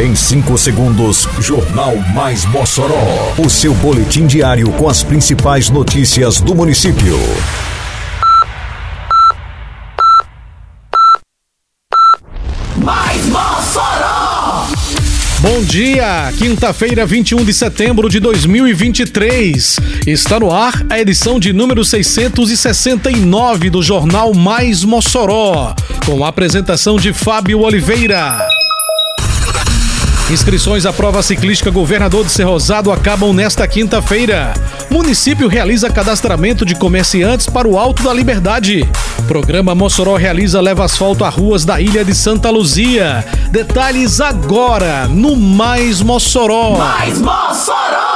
Em 5 segundos, Jornal Mais Mossoró. O seu boletim diário com as principais notícias do município. Mais Mossoró! Bom dia, quinta-feira, 21 de setembro de 2023. Está no ar a edição de número 669 do Jornal Mais Mossoró, com a apresentação de Fábio Oliveira. Inscrições à prova ciclística Governador de Cerrosado acabam nesta quinta-feira. Município realiza cadastramento de comerciantes para o Alto da Liberdade. Programa Mossoró realiza leva asfalto a ruas da ilha de Santa Luzia. Detalhes agora no Mais Mossoró. Mais Mossoró!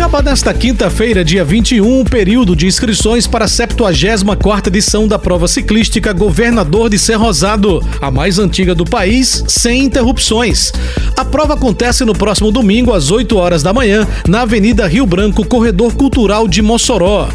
Acaba nesta quinta-feira, dia 21, o período de inscrições para a 74ª edição da prova ciclística Governador de Cerrosado, a mais antiga do país, sem interrupções. A prova acontece no próximo domingo, às 8 horas da manhã, na Avenida Rio Branco, Corredor Cultural de Mossoró.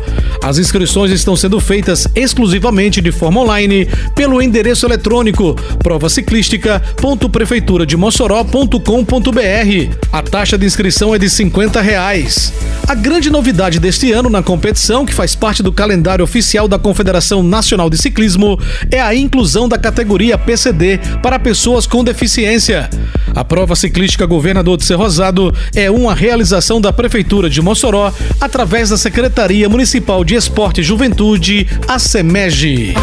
As inscrições estão sendo feitas exclusivamente de forma online pelo endereço eletrônico provaciclística.prefeiturademossoró.com.br. A taxa de inscrição é de 50 reais. A grande novidade deste ano na competição, que faz parte do calendário oficial da Confederação Nacional de Ciclismo, é a inclusão da categoria PCD para pessoas com deficiência. A prova ciclística Governador de Cerrosado é uma realização da Prefeitura de Mossoró através da Secretaria Municipal de Esporte e Juventude, a SEMEG.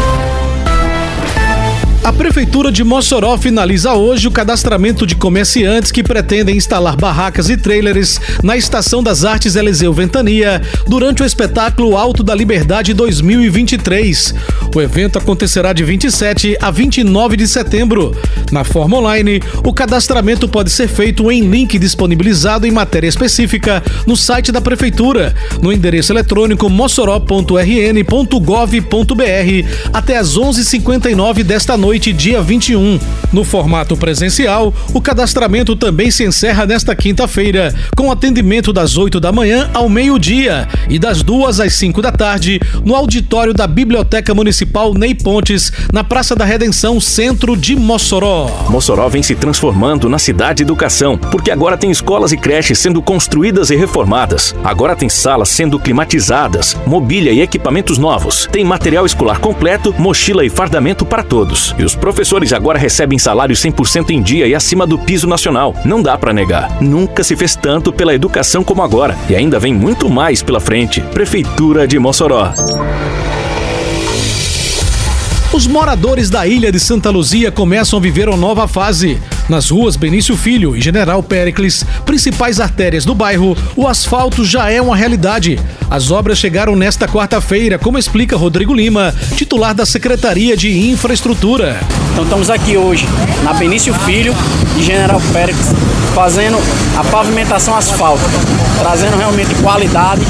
A Prefeitura de Mossoró finaliza hoje o cadastramento de comerciantes que pretendem instalar barracas e trailers na Estação das Artes Eliseu Ventania durante o espetáculo Alto da Liberdade 2023. O evento acontecerá de 27 a 29 de setembro. Na forma online, o cadastramento pode ser feito em link disponibilizado em matéria específica no site da Prefeitura, no endereço eletrônico mossoró.rn.gov.br até às 11h59 desta noite dia 21. No formato presencial, o cadastramento também se encerra nesta quinta-feira, com atendimento das 8 da manhã ao meio-dia e das 2 às 5 da tarde, no auditório da Biblioteca Municipal Ney Pontes, na Praça da Redenção, centro de Mossoró. Mossoró vem se transformando na cidade de educação, porque agora tem escolas e creches sendo construídas e reformadas. Agora tem salas sendo climatizadas, mobília e equipamentos novos. Tem material escolar completo, mochila e fardamento para todos. E os professores agora recebem salário 100% em dia e acima do piso nacional. Não dá para negar. Nunca se fez tanto pela educação como agora. E ainda vem muito mais pela frente. Prefeitura de Mossoró. Os moradores da ilha de Santa Luzia começam a viver uma nova fase. Nas ruas Benício Filho e General Pericles, principais artérias do bairro, o asfalto já é uma realidade. As obras chegaram nesta quarta-feira, como explica Rodrigo Lima, titular da Secretaria de Infraestrutura. Então estamos aqui hoje na Benício Filho e General Pericles fazendo a pavimentação asfáltica, trazendo realmente qualidade,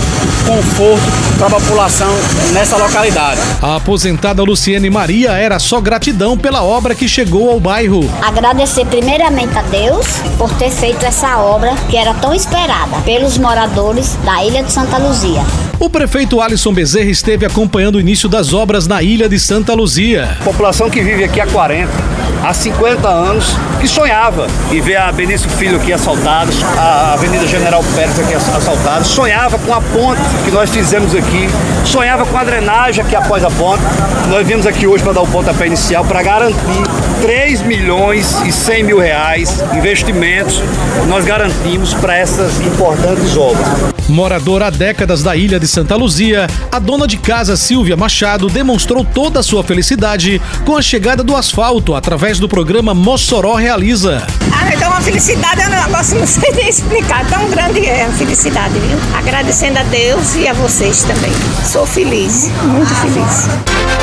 conforto para a população nessa localidade. A aposentada Luciene Maria era só gratidão pela obra que chegou ao bairro. Agradecer primeiramente a Deus por ter feito essa obra que era tão esperada pelos moradores da Ilha de Santa Luzia. O prefeito Alisson Bezerra esteve acompanhando o início das obras na ilha de Santa Luzia. População que vive aqui há 40, há 50 anos, que sonhava em ver a Benício Filho aqui assaltada, a Avenida General Pérez aqui assaltada, sonhava com a ponte que nós fizemos aqui, sonhava com a drenagem aqui após a ponte. Nós viemos aqui hoje para dar o pontapé inicial para garantir 3 milhões e 100 mil reais investimentos nós garantimos para essas importantes obras. Moradora há décadas da ilha de Santa Luzia, a dona de casa Silvia Machado demonstrou toda a sua felicidade com a chegada do asfalto através do programa Mossoró Realiza. Ah, então a felicidade é um negócio, não sei nem explicar, tão grande é a felicidade, viu? Agradecendo a Deus e a vocês também. Sou feliz, muito feliz.